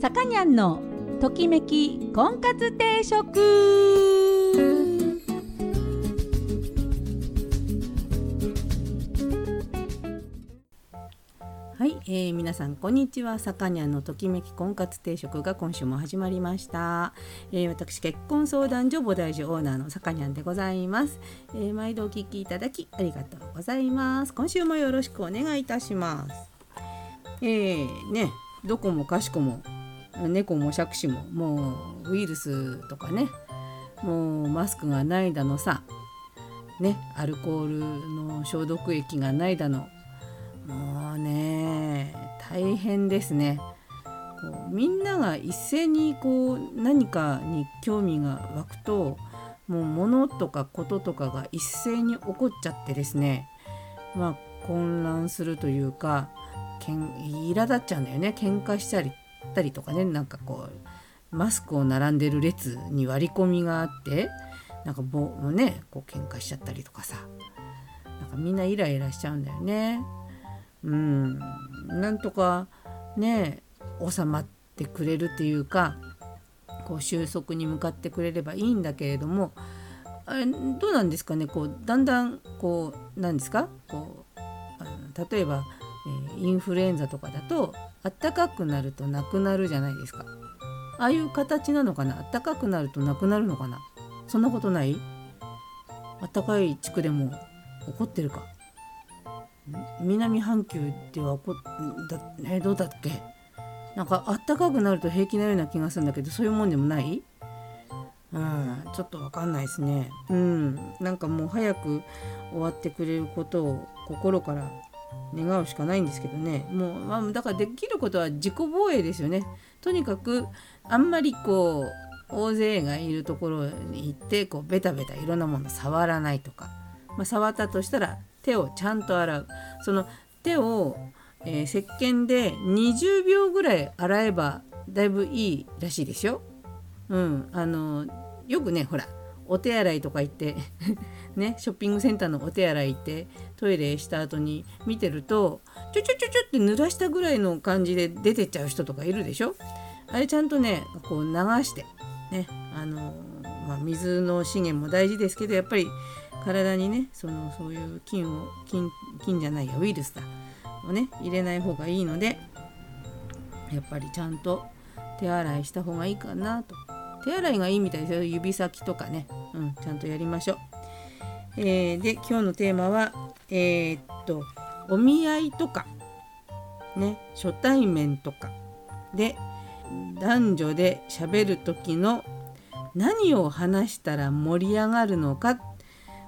さかにゃんのときめき婚活定食。はい、えー、皆さんこんにちは。さかにゃんのときめき婚活定食が今週も始まりました、えー、私結婚相談所菩提寺オーナーのさかにゃんでございます、えー、毎度お聞きいただきありがとうございます。今週もよろしくお願いいたします。えー、ねどこもかしこも猫も杓子ももうウイルスとかねもうマスクがないだのさねアルコールの消毒液がないだのもうね大変ですね。こうみんなが一斉にこう何かに興味が湧くともう物とかこととかが一斉に起こっちゃってですねまあ混乱するというかけん苛立っちゃうんだよね。喧嘩したりたりとかねなんかこうマスクを並んでる列に割り込みがあってなんかぼねこう喧嘩しちゃったりとかさなんかみんなイライラしちゃうんだよね。うんなんとかね収まってくれるっていうかこう収束に向かってくれればいいんだけれどもあれどうなんですかねこうだんだんこうなんですかこう例えばえ、インフルエンザとかだとあったかくなるとなくなるじゃないですか。ああいう形なのかな？あったかくなるとなくなるのかな？そんなことない？あったかい地区でも起こってるか？南半球では起こだ、えどうだっけ？なんかあったかくなると平気なような気がするんだけどそういうもんでもない？うんちょっとわかんないですね。うんなんかもう早く終わってくれることを心から願うしかないんですけどね。もう、まあ、だからできることは自己防衛ですよね。とにかくあんまりこう大勢がいるところに行ってこうベタベタいろんなもの触らないとか、まあ、触ったとしたら手をちゃんと洗う。その手を、えー、石鹸で20秒ぐらい洗えばだいぶいいらしいですよ。うん、あのよくねほらお手洗いとか行って ねショッピングセンターのお手洗い行ってトイレした後に見てるとちょちょちょちょって濡らしたぐらいの感じで出てっちゃう人とかいるでしょ？あれちゃんとねこう流してねあのまあ、水の資源も大事ですけどやっぱり体にねそのそういう菌を菌菌じゃないやウイルスだをね入れない方がいいのでやっぱりちゃんと手洗いした方がいいかなと。手洗いがいいみたいですよ。指先とかね、うん、ちゃんとやりましょう。えー、で今日のテーマはえー、っとお見合いとかね初対面とかで男女で喋る時の何を話したら盛り上がるのか、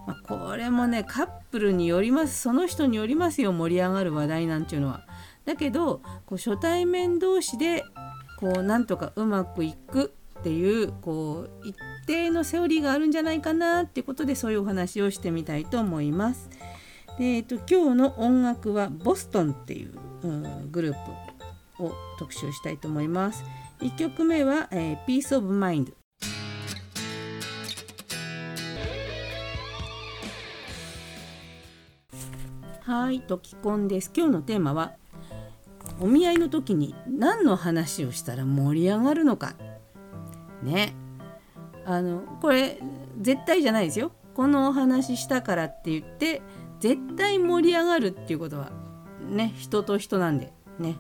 まあ、これもねカップルによりますその人によりますよ盛り上がる話題なんていうのは。だけどこう初対面同士でこうなんとかうまくいくっていうこう定のセオリーがあるんじゃないかなっていうことでそういうお話をしてみたいと思います。でえっと、今日の音楽はボストンっていう、うん、グループを特集したいと思います。1曲目は、えー、Peace of Mind はい、ときこんです。今日のテーマはお見合いの時に何の話をしたら盛り上がるのかねあのこれ絶対じゃないですよ。このお話したからって言って絶対盛り上がるっていうことはね人と人なんでね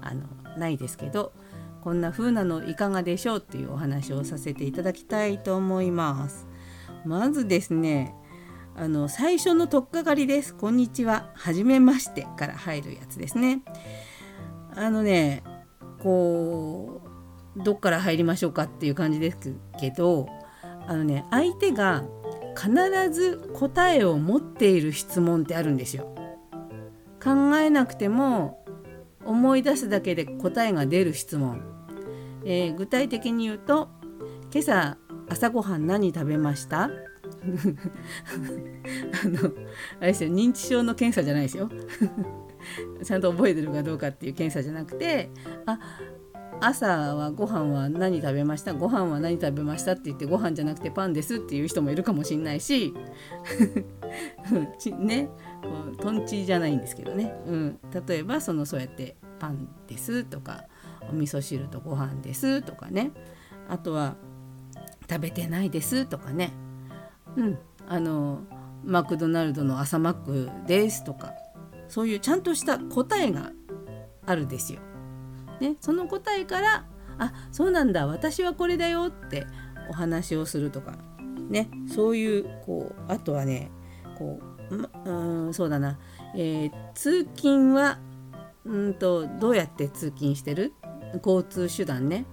あのないですけどこんな風なのいかがでしょうっていうお話をさせていただきたいと思います。まずですねあの最初の取っかかりです。こんにちは。はじめましてから入るやつですね。あのねこうどっから入りましょうかっていう感じですけどあのね相手が必ず答えを持っている質問ってあるんですよ。考えなくても思い出すだけで答えが出る質問、えー、具体的に言うと「今朝朝ごはん何食べました? 」あのあれですよ認知症の検査じゃないですよ ちゃんと覚えてるかどうかっていう検査じゃなくてあ朝はご飯は何食べました？ご飯は何食べましたって言ってご飯じゃなくてパンですっていう人もいるかもしんないし。ね。とんちじゃないんですけどね、うん、例えばそのそうやってパンですとかお味噌汁とご飯ですとかね。あとは食べてないですとかね。うん。あのマクドナルドの朝マックですとか。そういうちゃんとした答えがあるですよ。ね、その答えからあそうなんだ私はこれだよってお話をするとかねそういうこうあとはねこう、ま、うんそうだな、えー、通勤はうんとどうやって通勤してる？交通手段ね。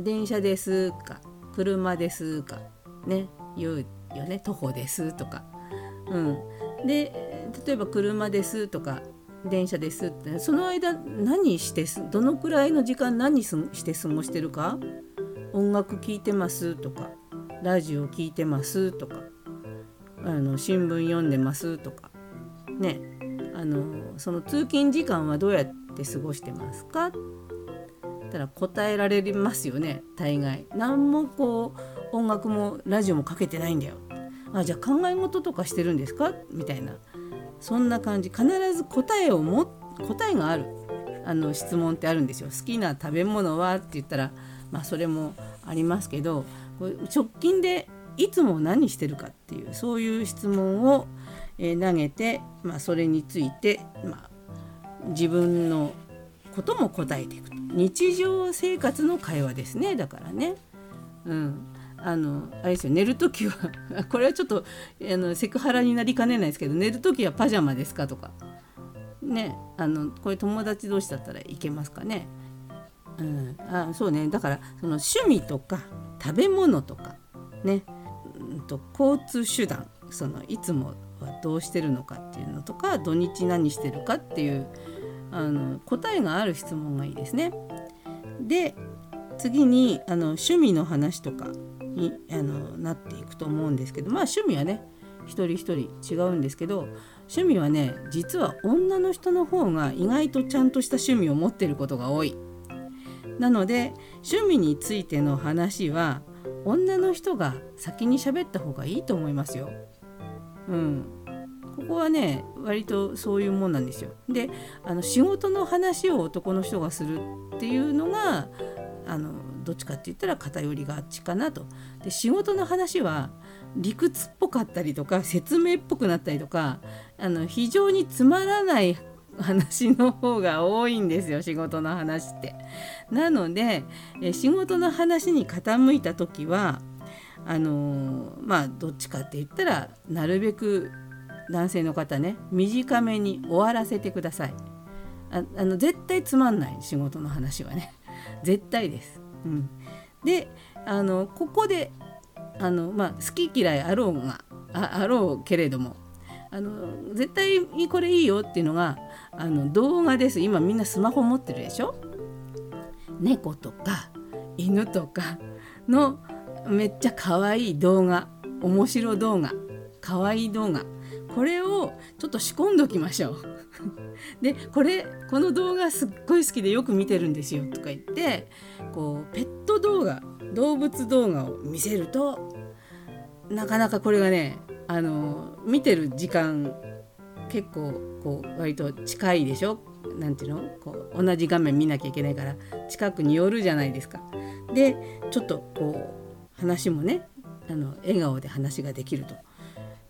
電車ですか車ですかね言うよね。徒歩ですとか。うん、で例えば車ですとか電車ですって。その間何してどのくらいの時間何して過ごしてるか？音楽聴いてますとかラジオ聴いてますとかあの新聞読んでますとか。ね。あのその通勤時間はどうやって過ごしてますか？たら答えられますよね大概。何もこう音楽もラジオもかけてないんだよ。あじゃあ考え事とかしてるんですか？みたいな。そんな感じ。必ず答えをも答えがあるあの質問ってあるんですよ。好きな食べ物はって言ったらまあそれもありますけど直近でいつも何してるかっていうそういう質問を、え、投げて、まあ、それについて、まあ、自分のことも答えていく日常生活の会話ですね。だからね。うん、あのあれですよ寝る時は これはちょっとあのセクハラになりかねないですけど寝る時はパジャマですかとか。ねあのこれ友達同士だったらいけますかね。うん、あそうね。だからその趣味とか食べ物とかね、うんと交通手段そのいつもはどうしてるのかっていうのとか土日何してるかっていうあの答えがある質問がいいですね。で次にあの趣味の話とか。にあのなっていくと思うんですけどまあ趣味はね一人一人違うんですけど趣味はね実は女の人の方が意外とちゃんとした趣味を持ってることが多い。なので趣味についての話は女の人が先に喋った方がいいと思いますよ。うん、ここはね割とそういうもんなんですよ。であの仕事の話を男の人がするっていうのがあのどっちかって言ったら偏りがあっちかなと。で仕事の話は理屈っぽかったりとか説明っぽくなったりとかあの非常につまらない話の方が多いんですよ仕事の話って。なのでえ仕事の話に傾いた時はあのー、まあどっちかって言ったらなるべく男性の方ね短めに終わらせてくださいああの絶対つまんない仕事の話はね絶対です、うん、であのここであの、まあ、好き嫌いあろうがああろうけれどもあの絶対にこれいいよっていうのがあの動画です。今みんなスマホ持ってるでしょ？猫とか犬とかのめっちゃ可愛い動画面白動画可愛い動画これをちょっと仕込んどきましょう。でこれこの動画すっごい好きでよく見てるんですよとか言ってこうペット動画動物動画を見せるとなかなかこれがねあの見てる時間結構こう割と近いでしょ？なんていうの？こう同じ画面見なきゃいけないから近くに寄るじゃないですか。でちょっとこう話もねあの笑顔で話ができると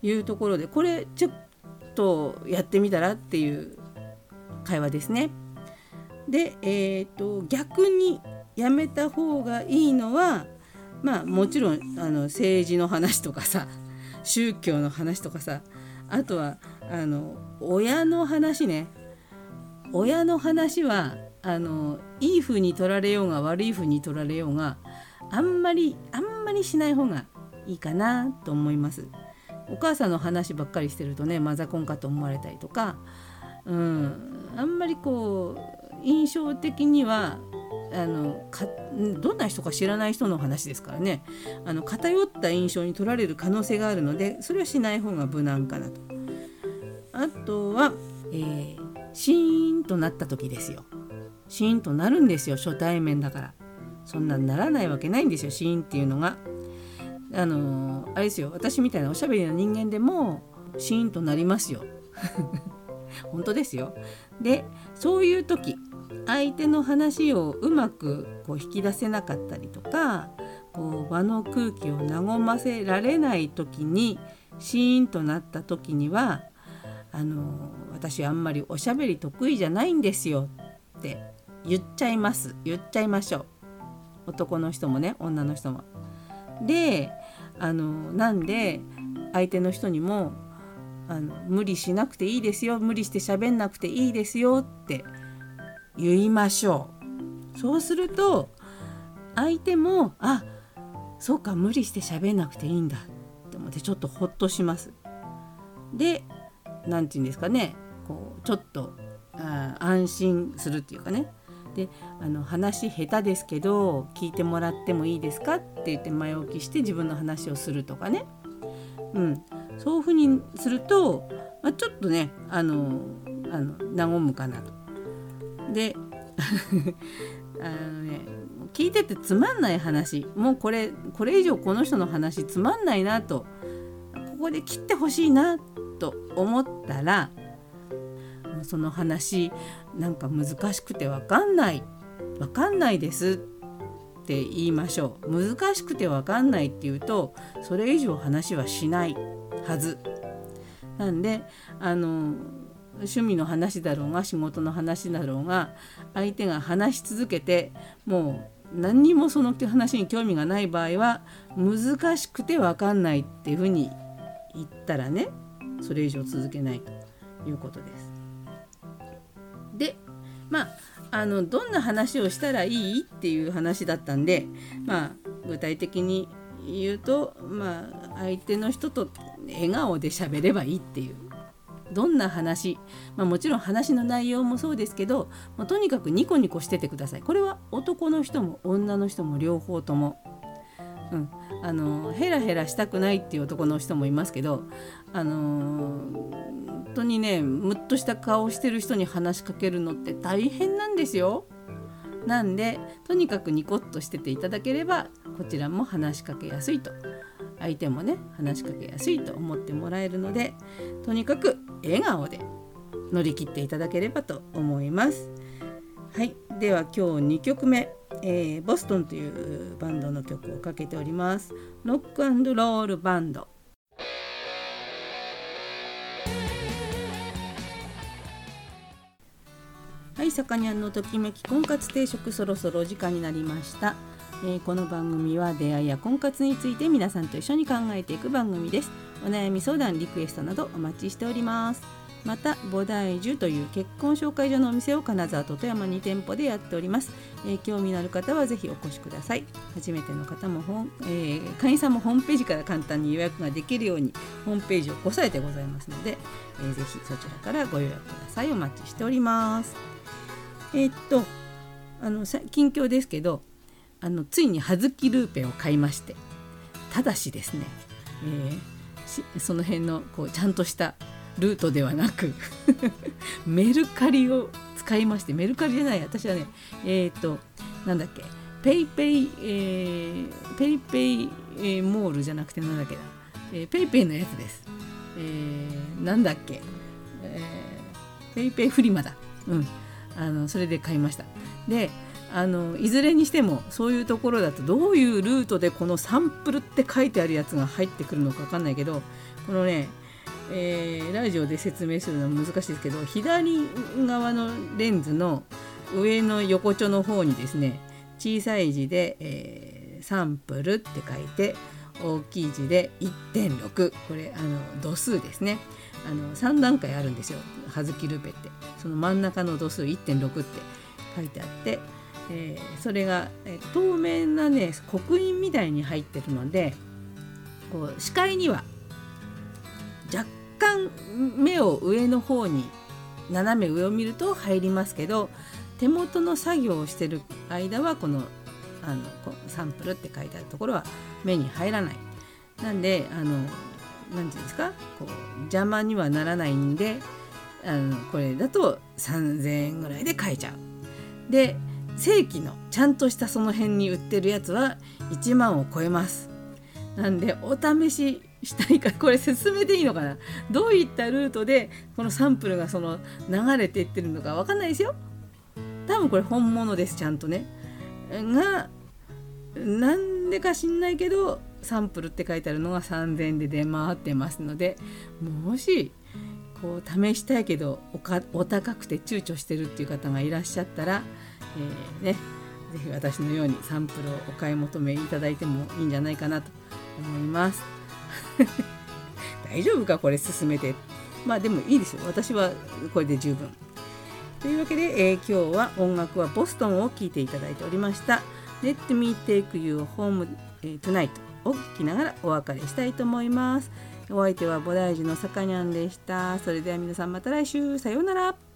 いうところでこれちょっとやってみたらっていう会話ですね。で、えーと、逆にやめた方がいいのはまあもちろんあの政治の話とかさ 宗教の話とかさあとはあの親の話ね親の話はあのいい風に取られようが悪い風に取られようがあんまりあんまりしない方がいいかなと思います。お母さんの話ばっかりしてるとねマザコンかと思われたりとか、うん、あんまりこう印象的にはあのかどんな人か知らない人の話ですからねあの偏った印象に取られる可能性があるのでそれはしない方が無難かなと。あとは、えー、シーンとなった時ですよ。シーンとなるんですよ初対面だから。そんなんならないわけないんですよシーンっていうのが。あのあれですよ私みたいなおしゃべりな人間でもシーンとなりますよ。本当ですよ。でそういう時相手の話をうまくこう引き出せなかったりとかこう場の空気を和ませられない時にシーンとなった時にはあの私あんまりおしゃべり得意じゃないんですよって言っちゃいます言っちゃいましょう男の人もね女の人も。であのなんで相手の人にもあの無理しなくていいですよ無理して喋んなくていいですよって言いましょう。そうすると相手もあそうか無理して喋んなくていいんだ。って思ってちょっとほっとします。で何て言うんですかね。こうちょっとあ安心するっていうかね。であの話下手ですけど聞いてもらってもいいですかって言って前置きして自分の話をするとかね、うん、そういうふうにすると、まあ、ちょっとねあのあの和むかなと。で あのね聞いててつまんない話。もうこれこれ以上この人の話つまんないなと。ここで切ってほしいなと思ったらその話なんか難しくて分かんない分かんないですって言いましょう難しくて分かんないっていうとそれ以上話はしないはずなんであの趣味の話だろうが仕事の話だろうが相手が話し続けてもう何にもその話に興味がない場合は難しくて分かんないっていうふうに言ったらねそれ以上続けないということです。まああのどんな話をしたらいいっていう話だったんでまあ具体的に言うとまあ相手の人と笑顔で喋ればいいっていうどんな話、まあ、もちろん話の内容もそうですけど、まあ、とにかくニコニコしててください。これは男の人も女の人も両方とも、うん、あのヘラヘラしたくないっていう男の人もいますけどあの本当にねムッとした顔をしてる人に話しかけるのって大変なんですよ。なんでとにかくニコッとしてていただければこちらも話しかけやすいと。相手もね話しかけやすいと思ってもらえるのでとにかく笑顔で乗り切っていただければと思います。はい、では今日2曲目。えー、ボストンというバンドの曲をかけております。ロックロールバンドさかにゃんのときめき婚活定食そろそろお時間になりました、えー、この番組は出会いや婚活について皆さんと一緒に考えていく番組です。お悩み相談リクエストなどお待ちしております。また菩提樹という結婚紹介所のお店を金沢と富山2店舗でやっております、えー、興味のある方はぜひお越しください。初めての方も本、えー、会員さんもホームページから簡単に予約ができるようにホームページをこさえてございますので、えー、ぜひそちらからご予約ください。お待ちしております。えー、っとあの近況ですけどあのついに葉月ルーペを買いましてただしですね、えー、その辺のこうちゃんとしたルートではなく メルカリを使いましてメルカリじゃない私はねえっ、となんだっけペイペイ、えー、ペイペイ、えー、モールじゃなくてなんだっけな、えー、ペイペイのやつです、えー、なんだっけ、えー、ペイペイフリマだ。うん。あのそれで買いました。であのいずれにしてもそういうところだとどういうルートでこのサンプルって書いてあるやつが入ってくるのか分かんないけどこのねえー、ラジオで説明するのは難しいですけど左側のレンズの上の横丁の方にですね小さい字で、えー、サンプルって書いて大きい字で1.6これあの度数ですね。あの3段階あるんですよ葉月ルーペってその真ん中の度数1.6って書いてあって、えー、それが、えー、透明なね刻印みたいに入ってるのでこう視界には若干目を上の方に斜め上を見ると入りますけど手元の作業をしてる間はこのあのサンプルって書いてあるところは目に入らない。なんであの何て言うんですか？こう邪魔にはならないんであのこれだと3,000円ぐらいで買えちゃう。で正規のちゃんとしたその辺に売ってるやつは1万を超えます。なんでお試ししたいかこれ進めていいのかな？どういったルートでこのサンプルがその流れていってるのか分かんないですよ多分これ本物ですちゃんとねがなんでか知んないけどサンプルって書いてあるのが3000円で出回ってますのでもしこう試したいけどお高くて躊躇してるっていう方がいらっしゃったら、えー、ね是非私のようにサンプルをお買い求めいただいてもいいんじゃないかなと思います。大丈夫かこれ進めてまあでもいいですよ私はこれで十分。というわけで、えー、今日は音楽はボストンを聴いていただいておりました。Let me take you home、tonight を聞きながらお別れしたいと思います。お相手は菩提寺のさかにゃんでした。それでは皆さんまた来週さようなら。